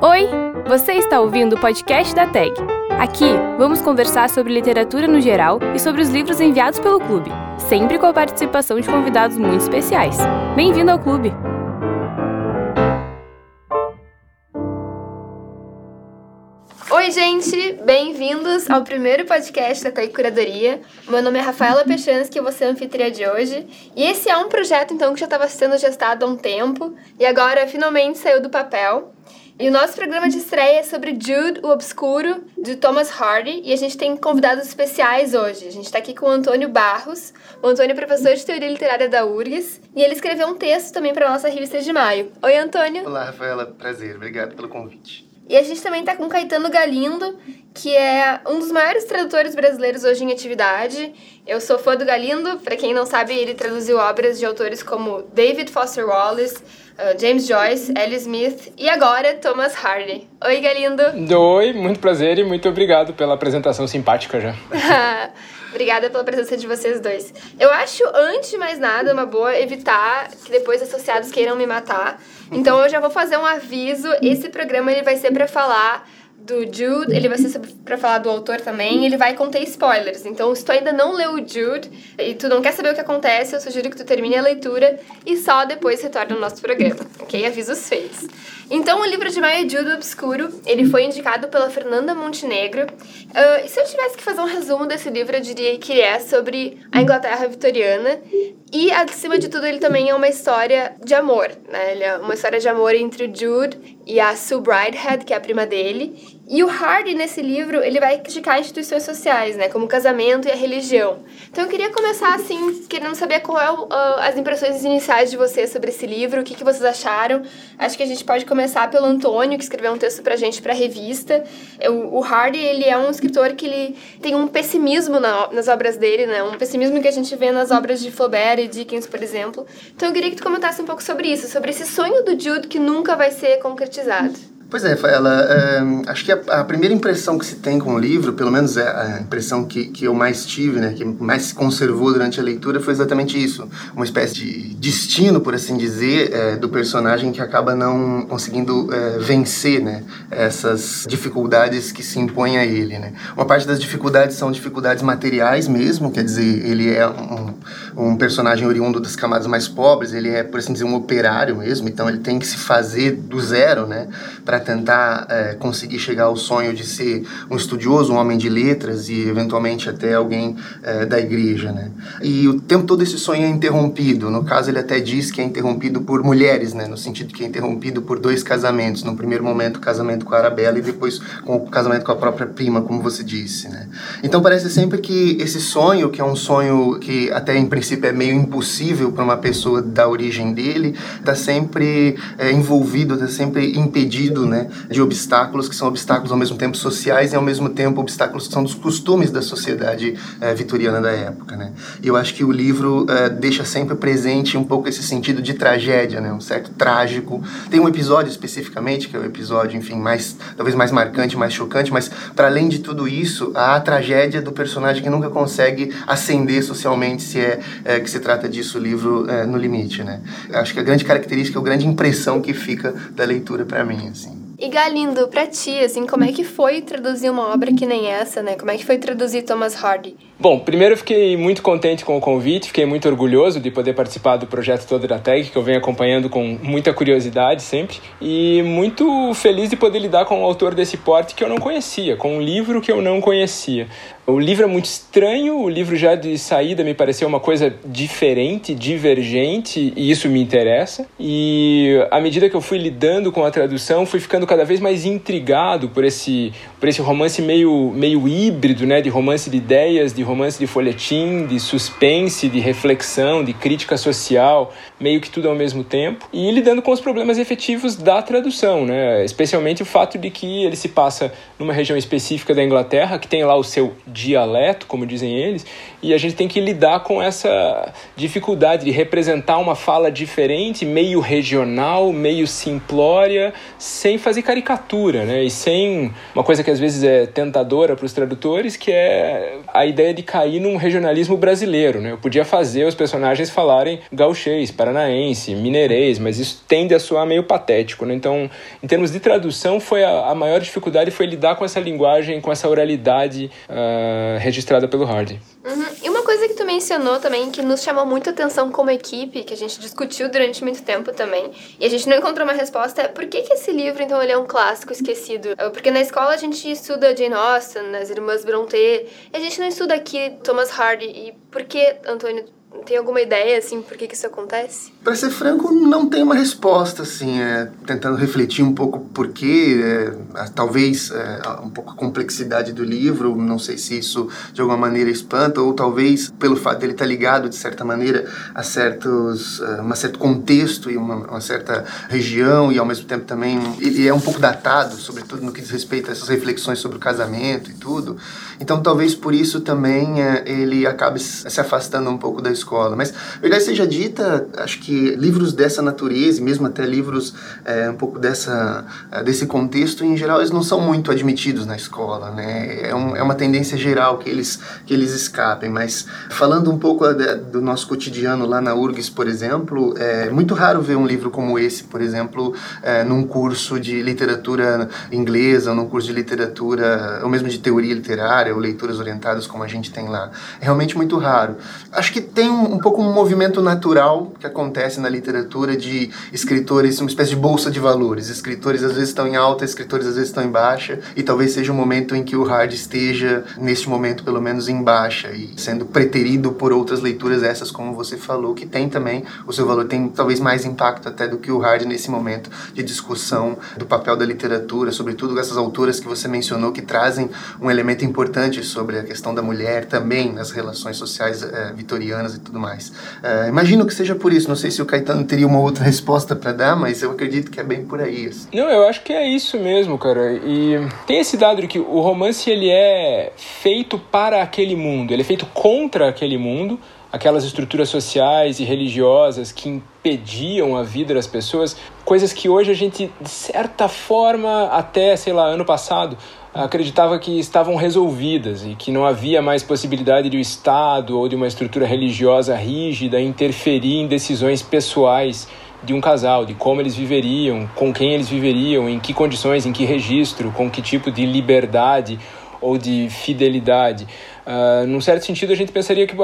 Oi, você está ouvindo o podcast da TAG. Aqui vamos conversar sobre literatura no geral e sobre os livros enviados pelo clube, sempre com a participação de convidados muito especiais. Bem-vindo ao clube! Oi, gente! Bem-vindos ao primeiro podcast da TAG Curadoria. Meu nome é Rafaela Pechansky, eu vou ser anfitriã de hoje. E esse é um projeto, então, que já estava sendo gestado há um tempo e agora finalmente saiu do papel. E o nosso programa de estreia é sobre Jude, o Obscuro, de Thomas Hardy. E a gente tem convidados especiais hoje. A gente está aqui com o Antônio Barros. O Antônio é professor de Teoria Literária da URGS. E ele escreveu um texto também para a nossa revista de maio. Oi, Antônio. Olá, Rafaela. Prazer. Obrigado pelo convite. E a gente também está com Caetano Galindo, que é um dos maiores tradutores brasileiros hoje em atividade. Eu sou fã do Galindo. Para quem não sabe, ele traduziu obras de autores como David Foster Wallace, Uh, James Joyce, Ellie Smith e agora Thomas Hardy. Oi, Galindo. Oi, muito prazer e muito obrigado pela apresentação simpática já. Obrigada pela presença de vocês dois. Eu acho, antes de mais nada, uma boa evitar que depois associados queiram me matar. Então eu já vou fazer um aviso. Esse programa ele vai ser para falar do Jude, ele vai ser para falar do autor também, ele vai conter spoilers. Então, se tu ainda não leu o Jude e tu não quer saber o que acontece, eu sugiro que tu termine a leitura e só depois retorne ao nosso programa, ok? Avisos feitos. Então, o livro de Maia Jude Obscuro, ele foi indicado pela Fernanda Montenegro. Uh, e se eu tivesse que fazer um resumo desse livro, eu diria que ele é sobre a Inglaterra vitoriana e, acima de tudo, ele também é uma história de amor, né? Ele é uma história de amor entre o Jude e a Sue Bridehead, que é a prima dele. E o Hardy, nesse livro, ele vai criticar instituições sociais, né? Como o casamento e a religião. Então eu queria começar, assim, querendo saber qual é uh, as impressões iniciais de vocês sobre esse livro, o que, que vocês acharam. Acho que a gente pode começar pelo Antônio, que escreveu um texto pra gente pra revista. O, o Hardy, ele é um escritor que ele tem um pessimismo na, nas obras dele, né? Um pessimismo que a gente vê nas obras de Flaubert e Dickens, por exemplo. Então eu queria que tu comentasse um pouco sobre isso, sobre esse sonho do Jude que nunca vai ser concretizado. Pois é, ela, é, acho que a, a, primeira impressão que se tem com o livro, pelo menos é a impressão que, que eu mais tive, né, que mais se conservou durante a leitura, foi exatamente isso. Uma espécie de destino, por assim dizer, é, do personagem que acaba não conseguindo é, vencer né, essas dificuldades que se impõem a ele. Né. Uma parte das dificuldades são dificuldades materiais mesmo, quer dizer, ele é um, um personagem oriundo das camadas mais pobres, ele é, por assim dizer, um operário mesmo, então ele tem que se fazer do zero, né, para para tentar é, conseguir chegar ao sonho de ser um estudioso, um homem de letras e eventualmente até alguém é, da igreja, né? E o tempo todo esse sonho é interrompido. No caso, ele até diz que é interrompido por mulheres, né? No sentido que é interrompido por dois casamentos. No primeiro momento, o casamento com a Arabella e depois com o casamento com a própria prima, como você disse, né? Então parece sempre que esse sonho, que é um sonho que até em princípio é meio impossível para uma pessoa da origem dele, está sempre é, envolvido, está sempre impedido né, de obstáculos que são obstáculos ao mesmo tempo sociais e ao mesmo tempo obstáculos que são dos costumes da sociedade é, vitoriana da época, né. E eu acho que o livro é, deixa sempre presente um pouco esse sentido de tragédia, né, um certo trágico. Tem um episódio especificamente que é o episódio, enfim, mais talvez mais marcante, mais chocante, mas para além de tudo isso, há a tragédia do personagem que nunca consegue ascender socialmente, se é, é que se trata disso o livro no limite, né. Acho que a grande característica, a grande impressão que fica da leitura para mim, assim. E Galindo, pra ti, assim, como é que foi traduzir uma obra que nem essa, né? Como é que foi traduzir Thomas Hardy? Bom, primeiro eu fiquei muito contente com o convite, fiquei muito orgulhoso de poder participar do projeto todo da TEG, que eu venho acompanhando com muita curiosidade sempre, e muito feliz de poder lidar com um autor desse porte que eu não conhecia, com um livro que eu não conhecia. O livro é muito estranho, o livro já de saída me pareceu uma coisa diferente, divergente, e isso me interessa. E à medida que eu fui lidando com a tradução, fui ficando cada vez mais intrigado por esse, por esse romance meio, meio híbrido, né? De romance de ideias, de romance de folhetim, de suspense, de reflexão, de crítica social, meio que tudo ao mesmo tempo. E lidando com os problemas efetivos da tradução, né? Especialmente o fato de que ele se passa numa região específica da Inglaterra, que tem lá o seu dialeto, como dizem eles, e a gente tem que lidar com essa dificuldade de representar uma fala diferente, meio regional, meio simplória, sem fazer caricatura, né? E sem uma coisa que às vezes é tentadora para os tradutores, que é a ideia de cair num regionalismo brasileiro, né? Eu podia fazer os personagens falarem gauchês, paranaense, mineirês, mas isso tende a soar meio patético, né? Então, em termos de tradução, foi a, a maior dificuldade foi lidar com essa linguagem, com essa oralidade uh, registrada pelo Hardy. Uhum. Mencionou também, que nos chamou muito atenção como equipe, que a gente discutiu durante muito tempo também, e a gente não encontrou uma resposta, é por que, que esse livro, então, ele é um clássico esquecido? Porque na escola a gente estuda Jane Austen, as Irmãs Brontë, e a gente não estuda aqui Thomas Hardy. E por que, Antônio, tem alguma ideia, assim, por que, que isso acontece? Para ser franco, não tem uma resposta, assim, é, tentando refletir um pouco por quê, é, talvez é, um pouco a complexidade do livro, não sei se isso de alguma maneira espanta, ou talvez pelo fato dele estar ligado, de certa maneira, a certos, uh, um certo contexto e uma, uma, certa região, e ao mesmo tempo também ele é um pouco datado, sobretudo no que diz respeito a essas reflexões sobre o casamento e tudo. Então, talvez por isso também é, ele acabe se afastando um pouco da escola. Mas, verdade seja dita, acho que livros dessa natureza, mesmo até livros é, um pouco dessa, é, desse contexto, em geral, eles não são muito admitidos na escola, né? É, um, é uma tendência geral que eles, que eles escapem. Mas, falando um pouco do nosso cotidiano lá na URGS, por exemplo, é muito raro ver um livro como esse, por exemplo, é, num curso de literatura inglesa, num curso de literatura, ou mesmo de teoria literária, ou leituras orientadas como a gente tem lá. É realmente muito raro. Acho que tem um, um pouco um movimento natural que acontece na literatura de escritores, uma espécie de bolsa de valores. Escritores às vezes estão em alta, escritores às vezes estão em baixa, e talvez seja um momento em que o hard esteja, neste momento pelo menos, em baixa e sendo preterido por outras leituras, essas como você falou, que tem também o seu valor, tem talvez mais impacto até do que o hard nesse momento de discussão do papel da literatura, sobretudo essas autoras que você mencionou que trazem um elemento importante sobre a questão da mulher também nas relações sociais é, vitorianas e tudo mais. É, imagino que seja por isso. Não sei se o Caetano teria uma outra resposta para dar, mas eu acredito que é bem por aí. Assim. Não, eu acho que é isso mesmo, cara. E tem esse dado que o romance ele é feito para aquele mundo, ele é feito contra aquele mundo, aquelas estruturas sociais e religiosas que impediam a vida das pessoas, coisas que hoje a gente, de certa forma, até, sei lá, ano passado, acreditava que estavam resolvidas e que não havia mais possibilidade de o Estado ou de uma estrutura religiosa rígida interferir em decisões pessoais de um casal, de como eles viveriam, com quem eles viveriam, em que condições, em que registro, com que tipo de liberdade ou de fidelidade. Uh, num certo sentido, a gente pensaria que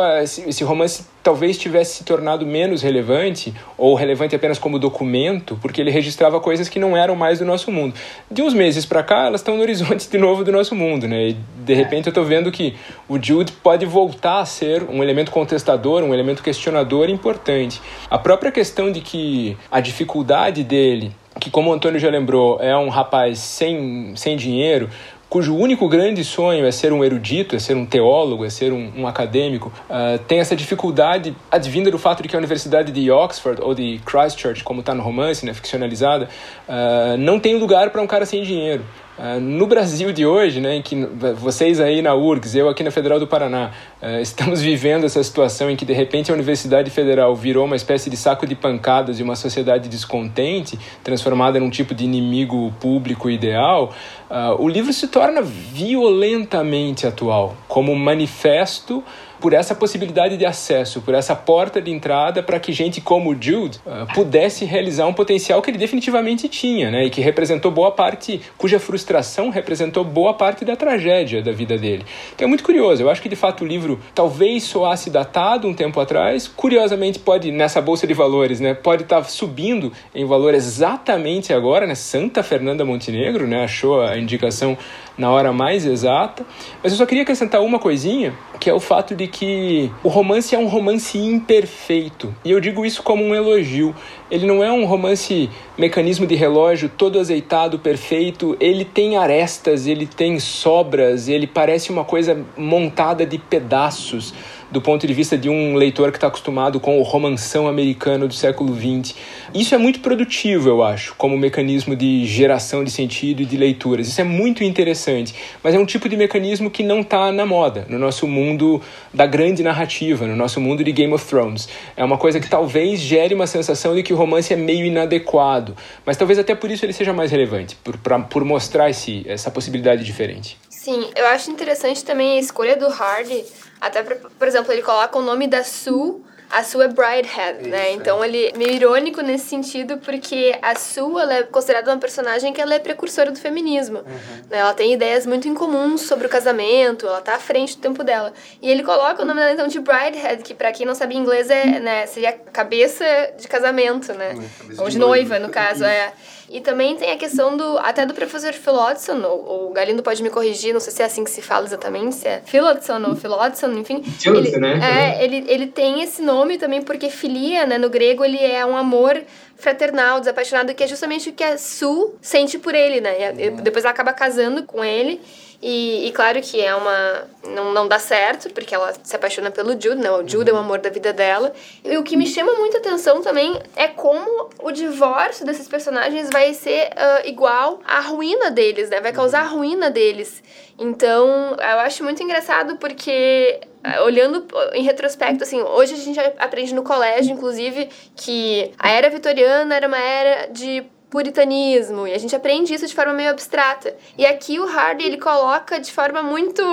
esse romance talvez tivesse se tornado menos relevante, ou relevante apenas como documento, porque ele registrava coisas que não eram mais do nosso mundo. De uns meses para cá, elas estão no horizonte de novo do nosso mundo, né? E de é. repente eu estou vendo que o Jude pode voltar a ser um elemento contestador, um elemento questionador importante. A própria questão de que a dificuldade dele que como o Antônio já lembrou, é um rapaz sem, sem dinheiro, cujo único grande sonho é ser um erudito, é ser um teólogo, é ser um, um acadêmico, uh, tem essa dificuldade advinda do fato de que a Universidade de Oxford ou de Christchurch, como está no romance, né, ficcionalizada, uh, não tem lugar para um cara sem dinheiro. Uh, no Brasil de hoje, né, em que vocês aí na URGS, eu aqui na Federal do Paraná, uh, estamos vivendo essa situação em que de repente a Universidade Federal virou uma espécie de saco de pancadas de uma sociedade descontente, transformada num tipo de inimigo público ideal, uh, o livro se torna violentamente atual, como um manifesto por essa possibilidade de acesso, por essa porta de entrada para que gente como o Jude uh, pudesse realizar um potencial que ele definitivamente tinha, né? E que representou boa parte, cuja frustração representou boa parte da tragédia da vida dele. Então é muito curioso. Eu acho que de fato o livro talvez soasse datado um tempo atrás. Curiosamente pode nessa bolsa de valores, né? Pode estar tá subindo em valor exatamente agora, né? Santa Fernanda Montenegro, né? Achou a indicação na hora mais exata. Mas eu só queria acrescentar uma coisinha, que é o fato de que o romance é um romance imperfeito. E eu digo isso como um elogio. Ele não é um romance mecanismo de relógio todo azeitado, perfeito. Ele tem arestas, ele tem sobras, ele parece uma coisa montada de pedaços do ponto de vista de um leitor que está acostumado com o romanção americano do século XX. Isso é muito produtivo, eu acho, como mecanismo de geração de sentido e de leituras. Isso é muito interessante, mas é um tipo de mecanismo que não está na moda no nosso mundo da grande narrativa, no nosso mundo de Game of Thrones. É uma coisa que talvez gere uma sensação de que o romance é meio inadequado, mas talvez até por isso ele seja mais relevante, por, pra, por mostrar esse, essa possibilidade diferente. Sim, eu acho interessante também a escolha do Hardy. Até, pra, por exemplo, ele coloca o nome da Sue a Sue é Bridehead, Isso, né? Então é. ele é meio irônico nesse sentido, porque a Sue ela é considerada uma personagem que ela é precursora do feminismo. Uhum. Né? Ela tem ideias muito incomuns sobre o casamento, ela tá à frente do tempo dela. E ele coloca o nome dela então de Bridehead, que para quem não sabe inglês é, né, seria cabeça de casamento, né? Uhum, Ou de noiva, no caso, é. E também tem a questão do até do professor Philodson, ou o Galindo pode me corrigir, não sei se é assim que se fala exatamente, se é Philodson ou Philodson, enfim. Philodson, né? É, ele, ele tem esse nome também porque filia, né, no grego, ele é um amor fraternal, desapaixonado, que é justamente o que a Sue sente por ele, né? E depois ela acaba casando com ele. E, e, claro que é uma. Não, não dá certo, porque ela se apaixona pelo Jude, né? O Jude é o amor da vida dela. E o que me chama muita atenção também é como o divórcio desses personagens vai ser uh, igual à ruína deles, né? Vai causar a ruína deles. Então, eu acho muito engraçado porque ah, olhando em retrospecto, assim, hoje a gente aprende no colégio, inclusive, que a era vitoriana era uma era de puritanismo, e a gente aprende isso de forma meio abstrata. E aqui o Hardy, ele coloca de forma muito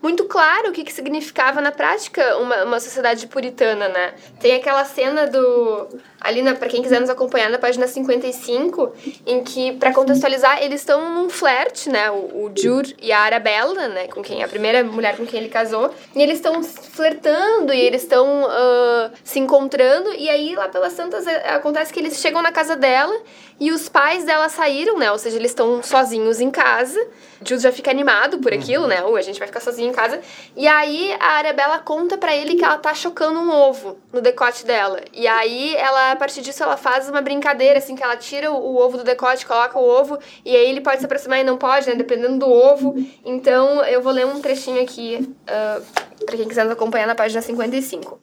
muito clara o que, que significava na prática uma, uma sociedade puritana, né? Tem aquela cena do ali para quem quiser nos acompanhar na página 55, em que para contextualizar, eles estão num flerte, né, o, o Jur e a Arabella, né, com quem a primeira mulher com quem ele casou, e eles estão flertando e eles estão uh, se encontrando e aí lá pelas tantas acontece que eles chegam na casa dela e os pais dela saíram, né? Ou seja, eles estão sozinhos em casa. Jules já fica animado por aquilo, uhum. né? Ou a gente vai ficar sozinho em casa. E aí a Arabella conta para ele que ela tá chocando um ovo no decote dela. E aí ela, a partir disso, ela faz uma brincadeira, assim, que ela tira o, o ovo do decote, coloca o ovo, e aí ele pode se aproximar e não pode, né? Dependendo do ovo. Então eu vou ler um trechinho aqui uh, pra quem quiser nos acompanhar na página 55.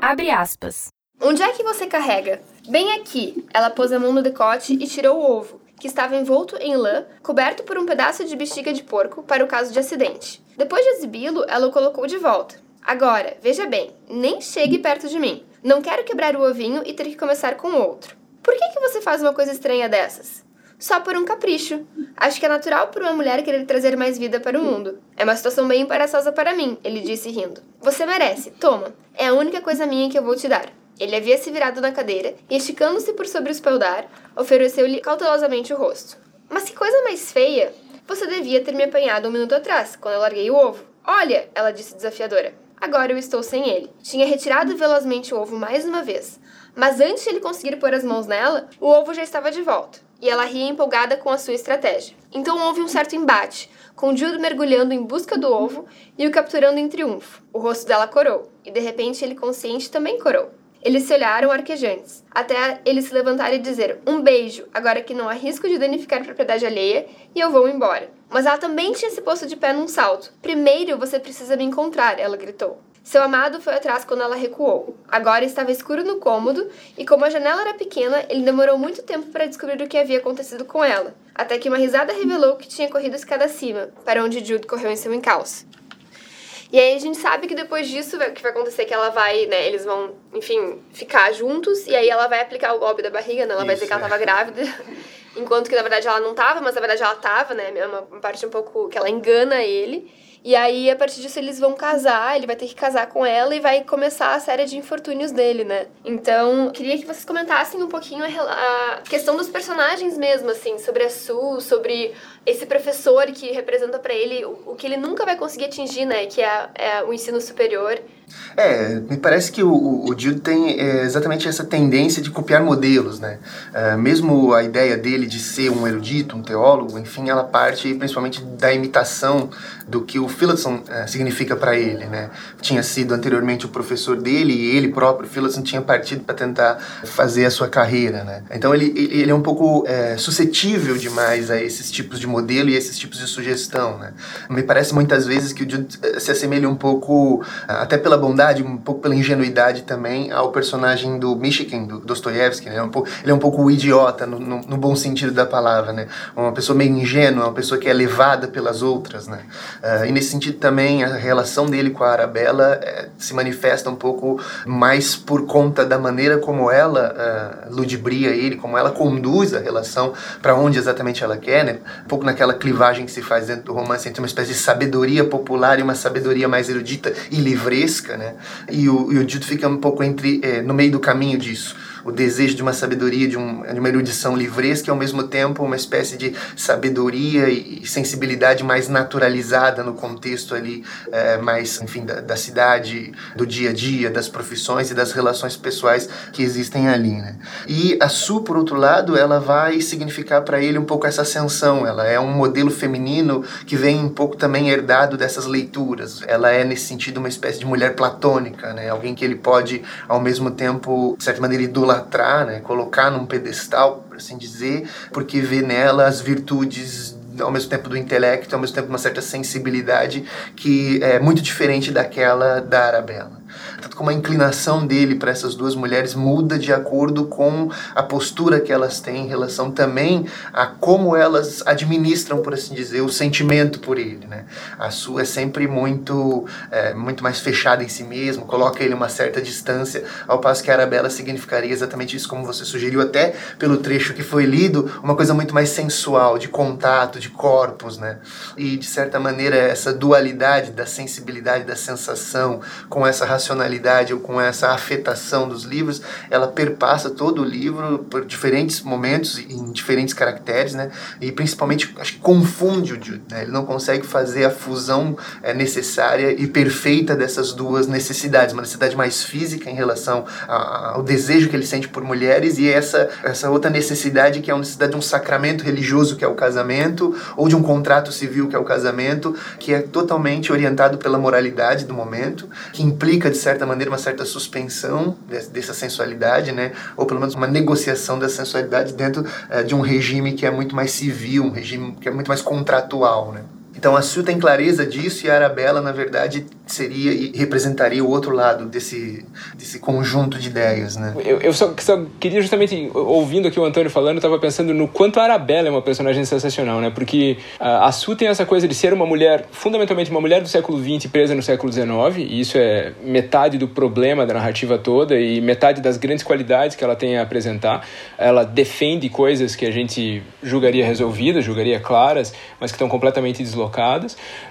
Abre aspas. Onde é que você carrega? Bem aqui. Ela pôs a mão no decote e tirou o ovo, que estava envolto em lã, coberto por um pedaço de bexiga de porco para o caso de acidente. Depois de exibi-lo, ela o colocou de volta. Agora, veja bem, nem chegue perto de mim. Não quero quebrar o ovinho e ter que começar com outro. Por que, que você faz uma coisa estranha dessas? Só por um capricho. Acho que é natural para uma mulher querer trazer mais vida para o mundo. É uma situação bem embaraçosa para mim, ele disse rindo. Você merece, toma. É a única coisa minha que eu vou te dar. Ele havia se virado na cadeira e, esticando-se por sobre o espaldar, ofereceu-lhe cautelosamente o rosto. Mas que coisa mais feia! Você devia ter me apanhado um minuto atrás, quando eu larguei o ovo. Olha, ela disse desafiadora. Agora eu estou sem ele. Tinha retirado velozmente o ovo mais uma vez, mas antes de ele conseguir pôr as mãos nela, o ovo já estava de volta, e ela ria empolgada com a sua estratégia. Então houve um certo embate, com Jude mergulhando em busca do ovo e o capturando em triunfo. O rosto dela corou, e de repente ele consciente também corou. Eles se olharam arquejantes, até ele se levantar e dizer: Um beijo, agora que não há risco de danificar propriedade alheia, e eu vou embora. Mas ela também tinha se posto de pé num salto. Primeiro você precisa me encontrar, ela gritou. Seu amado foi atrás quando ela recuou. Agora estava escuro no cômodo, e como a janela era pequena, ele demorou muito tempo para descobrir o que havia acontecido com ela, até que uma risada revelou que tinha corrido escada acima, para onde Jude correu em seu encalço. E aí a gente sabe que depois disso o que vai acontecer é que ela vai, né, eles vão, enfim, ficar juntos e aí ela vai aplicar o golpe da barriga, né? Ela Isso, vai dizer que ela tava é. grávida. Enquanto que na verdade ela não tava, mas na verdade ela tava, né? É uma parte um pouco que ela engana ele. E aí, a partir disso, eles vão casar, ele vai ter que casar com ela e vai começar a série de infortúnios dele, né? Então, queria que vocês comentassem um pouquinho a questão dos personagens mesmo, assim, sobre a Sue, sobre esse professor que representa para ele o, que ele nunca vai conseguir atingir, né? Que é, é o ensino superior. É, me parece que o, o Jude tem é, exatamente essa tendência de copiar modelos, né? É, mesmo a ideia dele de ser um erudito, um teólogo, enfim, ela parte principalmente da imitação do que o Phillotson é, significa para ele, né? Tinha sido anteriormente o professor dele e ele próprio, Phillotson, tinha partido para tentar fazer a sua carreira, né? Então ele, ele é um pouco é, suscetível demais a esses tipos de modelo e esses tipos de sugestão, né? Me parece muitas vezes que o Jude é, se assemelha um pouco, até pela bondade, um pouco pela ingenuidade também, ao personagem do Michigan, do Dostoiévski, né? Ele é um pouco o idiota, no, no, no, bom sentido da palavra, né? Uma pessoa meio ingênua, uma pessoa que é levada pelas outras, né? Uh, e nesse sentido também, a relação dele com a Arabella é, se manifesta um pouco mais por conta da maneira como ela uh, ludibria ele, como ela conduz a relação para onde exatamente ela quer, né? Um pouco naquela clivagem que se faz dentro do romance entre uma espécie de sabedoria popular e uma sabedoria mais erudita e livresca, né? E o, e o fica um pouco entre eh, no meio do caminho disso o desejo de uma sabedoria, de, um, de uma erudição livresca, e ao mesmo tempo uma espécie de sabedoria e sensibilidade mais naturalizada no contexto ali, é, mais, enfim, da, da, cidade, do dia a dia, das profissões e das relações pessoais que existem ali, né? E a Su, por outro lado, ela vai significar para ele um pouco essa ascensão, ela é um modelo feminino que vem um pouco também herdado dessas leituras, ela é, nesse sentido, uma espécie de mulher platônica, né? Alguém que ele pode, ao mesmo tempo, de certa maneira, idolatrar idolatrar, né, colocar num pedestal, por assim dizer, porque vê nela as virtudes ao mesmo tempo do intelecto, ao mesmo tempo uma certa sensibilidade que é muito diferente daquela da Arabella como a inclinação dele para essas duas mulheres muda de acordo com a postura que elas têm em relação também a como elas administram, por assim dizer, o sentimento por ele, né? A sua é sempre muito, é, muito mais fechada em si mesma, coloca ele uma certa distância, ao passo que a Arabella significaria exatamente isso, como você sugeriu até pelo trecho que foi lido, uma coisa muito mais sensual, de contato, de corpos, né? E de certa maneira essa dualidade da sensibilidade, da sensação com essa racionalidade ou com essa afetação dos livros, ela perpassa todo o livro por diferentes momentos, em diferentes caracteres, né? E principalmente, acho que confunde o Jude, né? Ele não consegue fazer a fusão é, necessária e perfeita dessas duas necessidades, uma necessidade mais física em relação a, ao desejo que ele sente por mulheres e essa, essa outra necessidade que é a necessidade de um sacramento religioso que é o casamento ou de um contrato civil que é o casamento, que é totalmente orientado pela moralidade do momento, que implica de certa maneira, uma certa suspensão dessa sensualidade, né? ou pelo menos uma negociação da sensualidade dentro é, de um regime que é muito mais civil, um regime que é muito mais contratual. Né? Então a Sue tem clareza disso e a Arabella, na verdade, seria e representaria o outro lado desse, desse conjunto de ideias, né? Eu, eu só, só, queria justamente, ouvindo aqui o Antônio falando, eu estava pensando no quanto a Arabella é uma personagem sensacional, né? Porque a, a tem essa coisa de ser uma mulher, fundamentalmente uma mulher do século XX presa no século XIX, e isso é metade do problema da narrativa toda e metade das grandes qualidades que ela tem a apresentar. Ela defende coisas que a gente julgaria resolvidas, julgaria claras, mas que estão completamente deslocadas.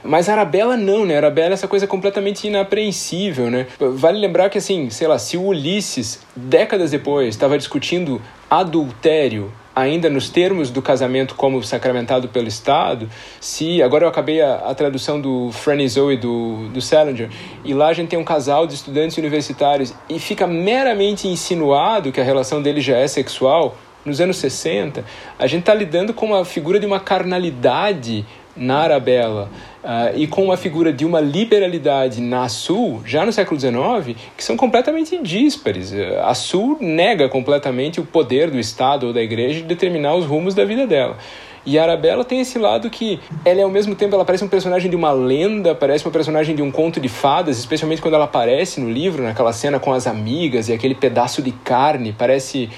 Mas a Arabella não, né? Arabella é essa coisa completamente inapreensível, né? Vale lembrar que, assim, sei lá, se o Ulisses, décadas depois, estava discutindo adultério ainda nos termos do casamento como sacramentado pelo Estado, se agora eu acabei a, a tradução do Franny Zoe do, do Salinger, e lá a gente tem um casal de estudantes universitários e fica meramente insinuado que a relação dele já é sexual, nos anos 60, a gente está lidando com a figura de uma carnalidade na Arabella uh, e com a figura de uma liberalidade na Sul, já no século XIX, que são completamente díspares. A Sul nega completamente o poder do Estado ou da Igreja de determinar os rumos da vida dela. E a Arabella tem esse lado que ela é ao mesmo tempo ela parece um personagem de uma lenda, parece uma personagem de um conto de fadas, especialmente quando ela aparece no livro, naquela cena com as amigas e aquele pedaço de carne, parece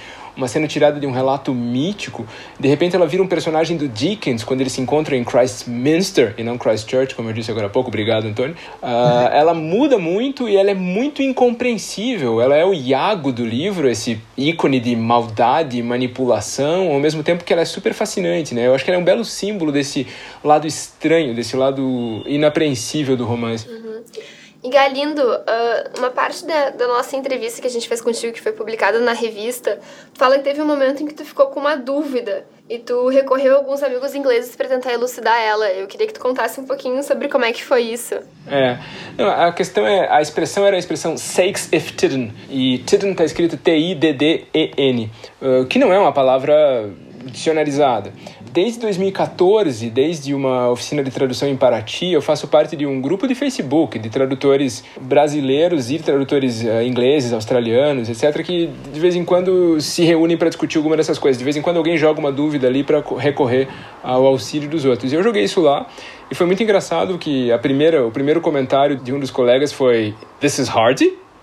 uma cena tirada de um relato mítico. De repente ela vira um personagem do Dickens quando ele se encontra em Christminster e não Christchurch, como eu disse agora há pouco. Obrigado, Antônio. Uh, ela muda muito e ela é muito incompreensível. Ela é o Iago do livro, esse ícone de maldade e manipulação, ao mesmo tempo que ela é super fascinante, né? Eu acho que ela é um belo símbolo desse lado estranho, desse lado inapreensível do romance. Uhum. E Galindo, uh, uma parte da, da, nossa entrevista que a gente fez contigo, que foi publicada na revista, fala que teve um momento em que tu ficou com uma dúvida e tu recorreu a alguns amigos ingleses para tentar elucidar ela. Eu queria que tu contasse um pouquinho sobre como é que foi isso. É, Não, a questão é, a expressão era a expressão sakes if tidden, e tidden está escrito T-I-D-D-E-N, uh, que não é uma palavra dicionarizada. Desde 2014, desde uma oficina de tradução em Paraty, eu faço parte de um grupo de Facebook de tradutores brasileiros e tradutores uh, ingleses, australianos, etc., que de vez em quando se reúnem para discutir alguma dessas coisas. De vez em quando alguém joga uma dúvida ali para recorrer ao auxílio dos outros. E eu joguei isso lá e foi muito engraçado que a primeira, o primeiro comentário de um dos colegas foi: This is hard?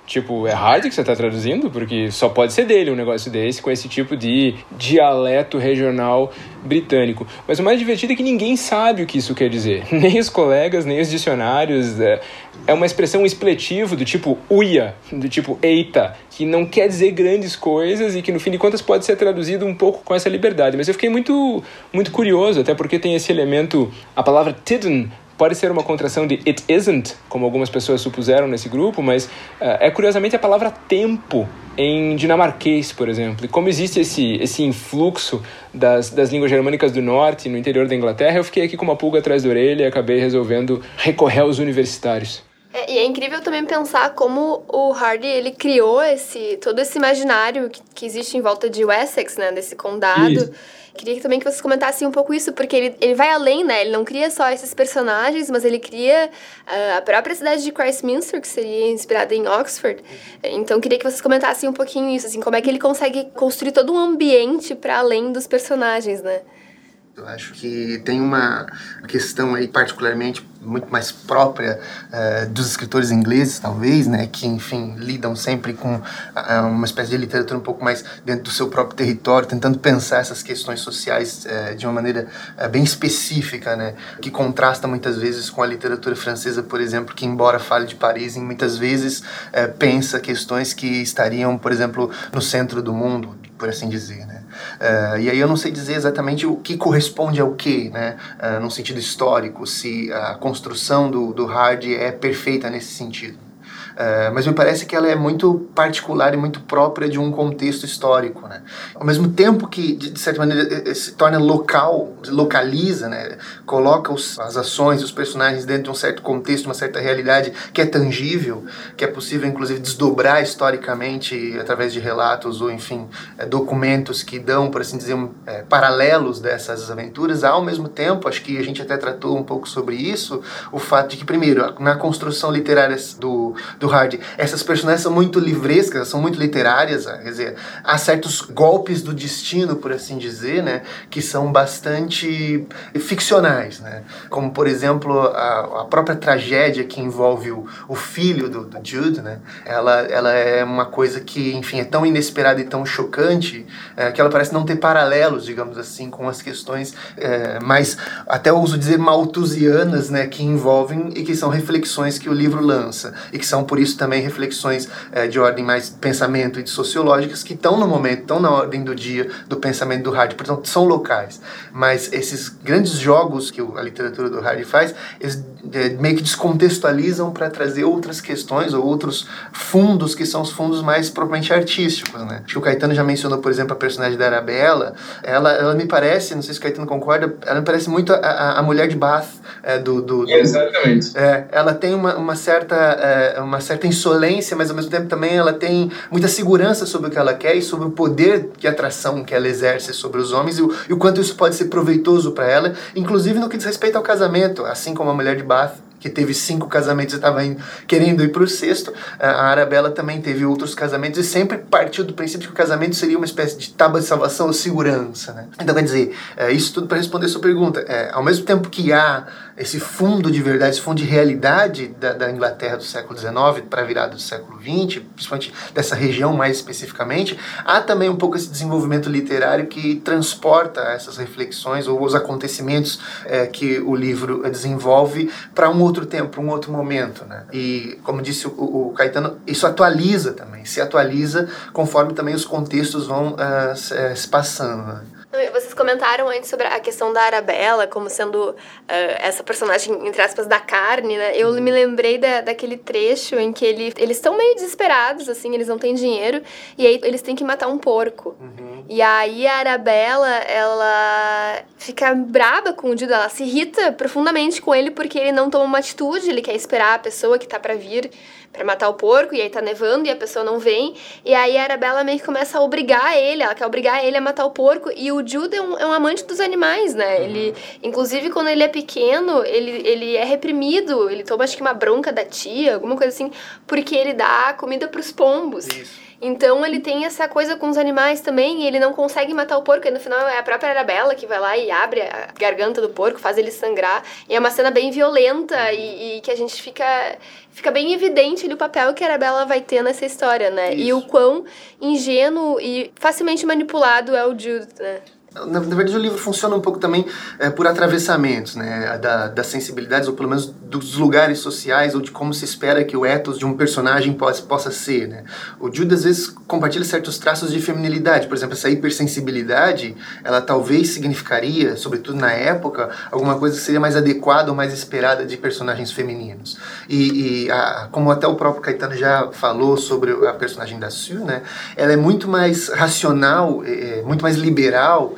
Tipo, é hard que você está traduzindo, porque só pode ser dele um negócio desse, com esse tipo de dialeto regional britânico. Mas o mais divertido é que ninguém sabe o que isso quer dizer. Nem os colegas, nem os dicionários. É, é uma expressão expletivo do tipo uia, do tipo eita, que não quer dizer grandes coisas e que no fim de contas pode ser traduzido um pouco com essa liberdade. Mas eu fiquei muito, muito curioso, até porque tem esse elemento, a palavra tidden pode ser uma contração de it isn't, como algumas pessoas supuseram nesse grupo, mas uh, é curiosamente a palavra tempo em dinamarquês, por exemplo. E como existe esse, esse influxo das, das línguas germânicas do norte no interior da Inglaterra, eu fiquei aqui com uma pulga atrás da orelha e acabei resolvendo recorrer aos universitários. É, e é incrível também pensar como o Hardy ele criou esse todo esse imaginário que, que existe em volta de Wessex, né, desse condado. Isso Queria também que vocês comentassem um pouco isso, porque ele, ele vai além, né? Ele não cria só esses personagens, mas ele cria uh, a própria cidade de Christminster, que seria inspirada em Oxford. Então, queria que vocês comentassem um pouquinho isso, assim, como é que ele consegue construir todo um ambiente para além dos personagens, né? Eu acho que tem uma questão aí particularmente muito mais própria uh, dos escritores ingleses, talvez, né, que, enfim, lidam sempre com uh, uma espécie de literatura um pouco mais dentro do seu próprio território, tentando pensar essas questões sociais uh, de uma maneira bem específica, né, que contrasta muitas vezes com a literatura francesa, por exemplo, que, embora fale de Paris, muitas vezes pensa questões que estariam, por exemplo, no centro do mundo, por assim dizer, né. Uh, e aí eu não sei dizer exatamente o que corresponde ao que, né, uh, no sentido histórico, se a construção do, do hard é perfeita nesse sentido. Uh, mas me parece que ela é muito particular e muito própria de um contexto histórico, né? Ao mesmo tempo que, de, certa maneira, se torna local, localiza, né? Coloca os, as ações, os personagens dentro de um certo contexto, uma certa realidade que é tangível, que é possível, inclusive, desdobrar historicamente através de relatos ou, enfim, é, documentos que dão, por assim dizer, um, é, paralelos dessas aventuras. Ao mesmo tempo, acho que a gente até tratou um pouco sobre isso, o fato de que, primeiro, na construção literária do, do do Hard. Essas personagens são muito livrescas, são muito literárias, quer dizer, há certos golpes do destino, por assim dizer, né, que são bastante ficcionais, né? Como, por exemplo, a, a própria tragédia que envolve o, o filho do, do, Jude, né? Ela, ela é uma coisa que, enfim, é tão inesperada e tão chocante é, que ela parece não ter paralelos, digamos assim, com as questões é, mais, até uso dizer, malthusianas, né, que envolvem e que são reflexões que o livro lança e que são, por por isso também reflexões é, de ordem mais pensamento e de sociológicas que estão no momento, estão na ordem do dia do pensamento do Hardy, portanto são locais. Mas esses grandes jogos que a literatura do Hardy faz, eles meio que descontextualizam para trazer outras questões ou outros fundos que são os fundos mais propriamente artísticos, né? Acho que o Caetano já mencionou, por exemplo, a personagem da Arabella. Ela, ela me parece, não sei se o Caetano concorda, ela me parece muito a, a, a mulher de Bath é, do, do, do, Exatamente. É, ela tem uma, uma certa é, uma certa insolência, mas ao mesmo tempo também ela tem muita segurança sobre o que ela quer e sobre o poder de atração que ela exerce sobre os homens e o, e o quanto isso pode ser proveitoso para ela, inclusive no que diz respeito ao casamento, assim como a mulher de Bath que teve cinco casamentos e estava querendo ir para o sexto. A Arabella também teve outros casamentos e sempre partiu do princípio que o casamento seria uma espécie de tábua de salvação ou segurança. Né? Então, quer dizer, é, isso tudo para responder a sua pergunta. É, ao mesmo tempo que há esse fundo de verdade, esse fundo de realidade da, da Inglaterra do século XIX para a virada do século XX, principalmente dessa região mais especificamente, há também um pouco esse desenvolvimento literário que transporta essas reflexões ou os acontecimentos é, que o livro desenvolve para um outro tempo, para um outro momento. Né? E, como disse o, o, Caetano, isso atualiza também, se atualiza conforme também os contextos vão uh, se, passando. Né? Vocês comentaram antes sobre a questão da Arabella como sendo uh, essa personagem, entre aspas, da carne, né? Eu me lembrei da, daquele trecho em que ele, eles estão meio desesperados, assim, eles não têm dinheiro, e aí eles têm que matar um porco. Uhum. E aí a Arabella, ela fica braba com o Judas, ela se irrita profundamente com ele porque ele não toma uma atitude, ele quer esperar a pessoa que tá para vir para matar o porco, e aí tá nevando e a pessoa não vem. E aí a Arabella meio que começa a obrigar ele, ela quer obrigar ele a matar o porco. E o Jude é um, é um amante dos animais, né? Uhum. Ele, inclusive, quando ele é pequeno, ele, ele é reprimido, ele toma acho que uma bronca da tia, alguma coisa assim, porque ele dá comida pros pombos. Isso. Então ele tem essa coisa com os animais também, e ele não consegue matar o porco, e no final é a própria Arabella que vai lá e abre a garganta do porco, faz ele sangrar. E é uma cena bem violenta e, e que a gente fica fica bem evidente ali o papel que a Arabella vai ter nessa história, né? Isso. E o quão ingênuo e facilmente manipulado é o Jude, né? Na, verdade, o livro funciona um pouco também é, por atravessamentos, né, da, das sensibilidades, ou pelo menos dos lugares sociais, ou de como se espera que o ethos de um personagem possa, possa ser, né. O Jude, às vezes, compartilha certos traços de feminilidade, por exemplo, essa hipersensibilidade, ela talvez significaria, sobretudo na época, alguma coisa que seria mais adequada ou mais esperada de personagens femininos. E, e a, como até o próprio Caetano já falou sobre a personagem da Sue, né, ela é muito mais racional, é, muito mais liberal,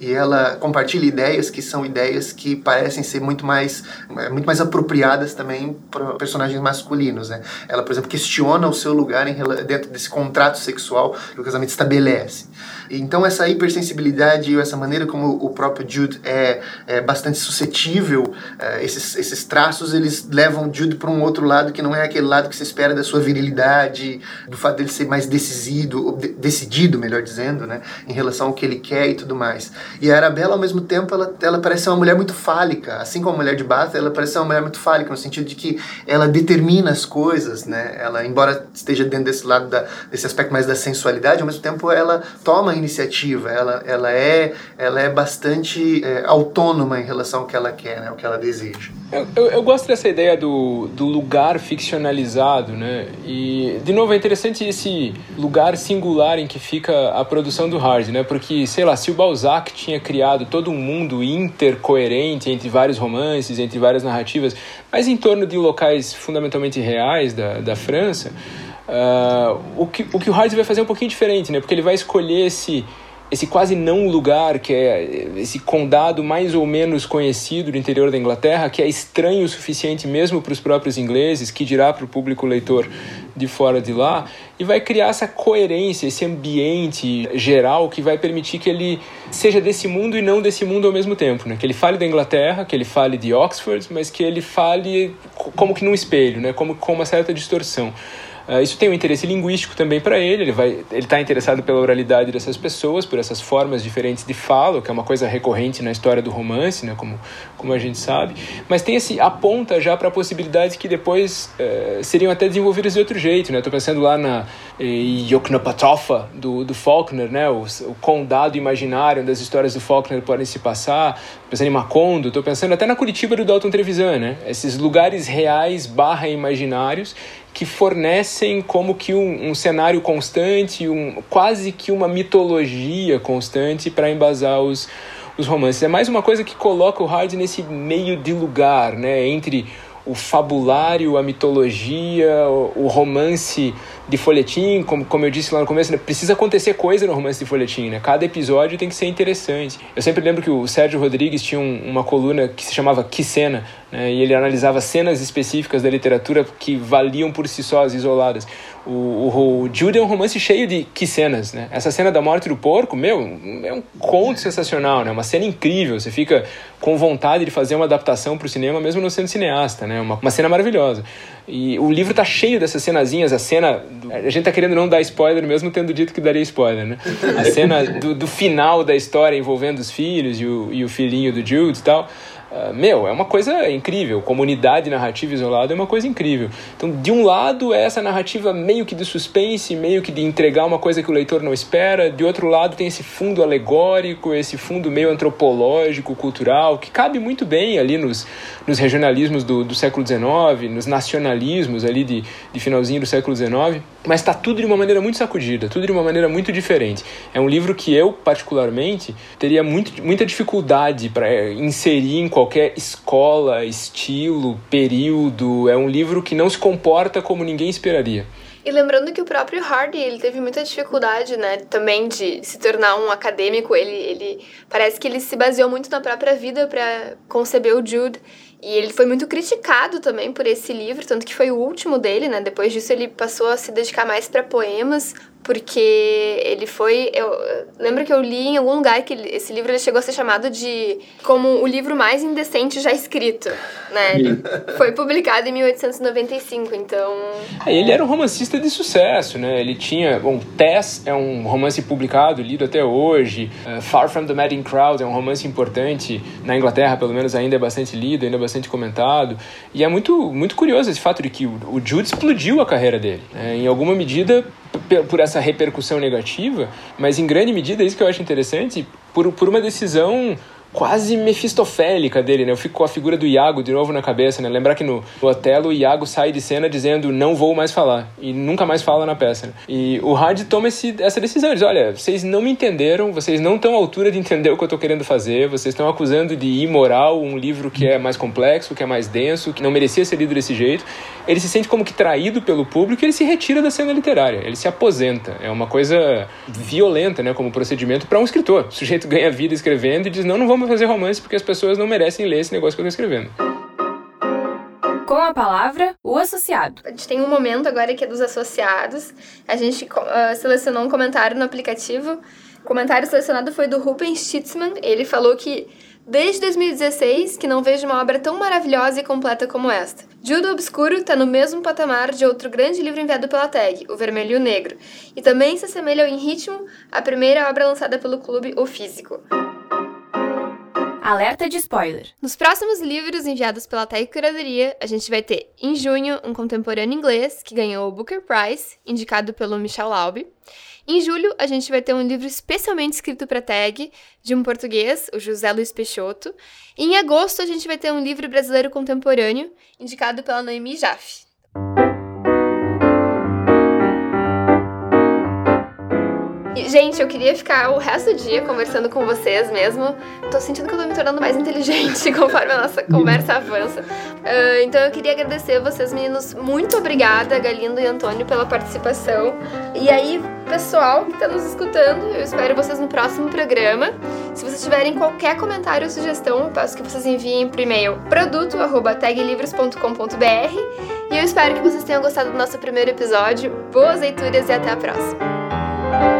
e ela compartilha ideias que são ideias que parecem ser muito mais, é, muito mais apropriadas também para personagens masculinos. Né? Ela, por exemplo, questiona o seu lugar em, dentro desse contrato sexual que o casamento estabelece. Então, essa hipersensibilidade e essa maneira como o próprio Jude é, é bastante suscetível, é, esses, esses traços, eles levam Jude para um outro lado que não é aquele lado que se espera da sua virilidade, do fato dele ser mais decidido, decidido, melhor dizendo, né, em relação ao que ele quer e tudo mais. E a Arabella, ao mesmo tempo, ela, ela parece ser uma mulher muito fálica, assim como a mulher de Bath, ela parece uma mulher muito fálica, no sentido de que ela determina as coisas, né, ela, embora esteja dentro desse lado, da, desse aspecto mais da sensualidade, ao mesmo tempo ela toma iniciativa, ela, ela, é, ela é bastante é, autônoma em relação ao que ela quer, né, ao que ela deseja. Eu, eu, eu, gosto dessa ideia do, do lugar ficcionalizado, né? E, de novo, é interessante esse lugar singular em que fica a produção do Hard, né? Porque, sei lá, se o Balzac tinha criado todo um mundo intercoerente entre vários romances, entre várias narrativas, mas em torno de locais fundamentalmente reais da, da França, Uh, o, que, o que o Hardy vai fazer é um pouquinho diferente, né? Porque ele vai escolher esse, esse quase não lugar, que é esse condado mais ou menos conhecido do interior da Inglaterra, que é estranho o suficiente mesmo para os próprios ingleses, que dirá para o público leitor de fora de lá, e vai criar essa coerência, esse ambiente geral que vai permitir que ele seja desse mundo e não desse mundo ao mesmo tempo, né? Que ele fale da Inglaterra, que ele fale de Oxford, mas que ele fale como que num espelho, né? Como com uma certa distorção. Uh, isso tem um interesse linguístico também para ele, ele vai ele está interessado pela oralidade dessas pessoas, por essas formas diferentes de fala, que é uma coisa recorrente na história do romance, né, como, como a gente sabe, mas tem esse aponta já para possibilidades que depois uh, seriam até desenvolvidas de outro jeito, né? Estou pensando lá na eh, Yoknapatropha do, do Faulkner, né, o, o, condado imaginário onde as histórias do Faulkner podem se passar, pensando em Macondo, estou pensando até na Curitiba do Dalton Trevisan, né? Esses lugares reais barra imaginários que fornecem como que um, um cenário constante, um, quase que uma mitologia constante para embasar os, os romances. É mais uma coisa que coloca o Hard nesse meio de lugar, né, entre o fabulário, a mitologia, o, romance de folhetim, como, como eu disse lá no começo, né, precisa acontecer coisa no romance de folhetim, né? Cada episódio tem que ser interessante. Eu sempre lembro que o Sérgio Rodrigues tinha um, uma coluna que se chamava Que Cena, né? E ele analisava cenas específicas da literatura que valiam por si só, isoladas. O, o, o Jude é um romance cheio de que cenas, né? Essa cena da morte do porco, meu, é um conto sensacional, né? Uma cena incrível, você fica com vontade de fazer uma adaptação para o cinema, mesmo não sendo cineasta, né? Uma, uma cena maravilhosa. E o livro tá cheio dessas cenazinhas, a cena... A gente tá querendo não dar spoiler, mesmo tendo dito que daria spoiler, né? A cena do, do final da história envolvendo os filhos e o, e o filhinho do Jude e tal... Uh, meu, é uma coisa incrível. Comunidade narrativa isolada é uma coisa incrível. Então, de um lado, é essa narrativa meio que de suspense, meio que de entregar uma coisa que o leitor não espera. De outro lado, tem esse fundo alegórico, esse fundo meio antropológico, cultural, que cabe muito bem ali nos, nos regionalismos do, do século XIX, nos nacionalismos ali de, de finalzinho do século XIX. Mas está tudo de uma maneira muito sacudida, tudo de uma maneira muito diferente. É um livro que eu, particularmente, teria muito, muita dificuldade para inserir em qualquer escola, estilo, período. É um livro que não se comporta como ninguém esperaria. E lembrando que o próprio Hardy, ele teve muita dificuldade, né, também de se tornar um acadêmico. Ele, ele parece que ele se baseou muito na própria vida para conceber o Jude. E ele foi muito criticado também por esse livro, tanto que foi o último dele, né? Depois disso ele passou a se dedicar mais para poemas, porque ele foi. Eu lembro que eu li em algum lugar que esse livro ele chegou a ser chamado de como o livro mais indecente já escrito, né? Ele foi publicado em 1895, então. É, ele era um romancista de sucesso, né? Ele tinha. Bom, Tess é um romance publicado, lido até hoje. Uh, Far from the Madding Crowd é um romance importante na Inglaterra, pelo menos ainda é bastante lido, ainda é bastante comentado. E é muito, muito curioso esse fato de que o, o Jude explodiu a carreira dele. Né? Em alguma medida, por essa repercussão negativa, mas em grande medida, isso que eu acho interessante, por, por uma decisão quase mefistofélica dele, né? Eu fico com a figura do Iago de novo na cabeça, né? Lembrar que no, Otelo o Iago sai de cena dizendo não vou mais falar e nunca mais fala na peça. Né? E o Hard toma esse, essa decisão, diz, olha, vocês não me entenderam, vocês não estão à altura de entender o que eu estou querendo fazer, vocês estão acusando de imoral um livro que é mais complexo, que é mais denso, que não merecia ser lido desse jeito. Ele se sente como que traído pelo público e ele se retira da cena literária, ele se aposenta. É uma coisa violenta, né, como procedimento para um escritor. O sujeito ganha vida escrevendo e diz, não, não vamos fazer romance porque as pessoas não merecem ler esse negócio que eu estou escrevendo. Com a palavra, o associado. A gente tem um momento agora que é dos associados. A gente uh, selecionou um comentário no aplicativo. O comentário selecionado foi do Ruben Stitzman. Ele falou que desde 2016 que não vejo uma obra tão maravilhosa e completa como esta. Judo Obscuro está no mesmo patamar de outro grande livro enviado pela TAG, O Vermelho e o Negro, e também se assemelha em ritmo à primeira obra lançada pelo clube O Físico. Alerta de spoiler. Nos próximos livros enviados pela TAG Curadoria, a gente vai ter, em junho, um contemporâneo inglês que ganhou o Booker Prize, indicado pelo Michel Laube. Em julho, a gente vai ter um livro especialmente escrito para tag, de um português, o José Luiz Peixoto. E em agosto, a gente vai ter um livro brasileiro contemporâneo, indicado pela Noemi Jaffe. Gente, eu queria ficar o resto do dia conversando com vocês mesmo. Tô sentindo que eu tô me tornando mais inteligente conforme a nossa conversa avança. Uh, então eu queria agradecer vocês, meninos. Muito obrigada, Galindo e Antônio, pela participação. E aí, pessoal que tá nos escutando, eu espero vocês no próximo programa. Se vocês tiverem qualquer comentário ou sugestão, eu peço que vocês enviem por e-mail produto@taglivros.com.br. E eu espero que vocês tenham gostado do nosso primeiro episódio. Boas leituras e até a próxima!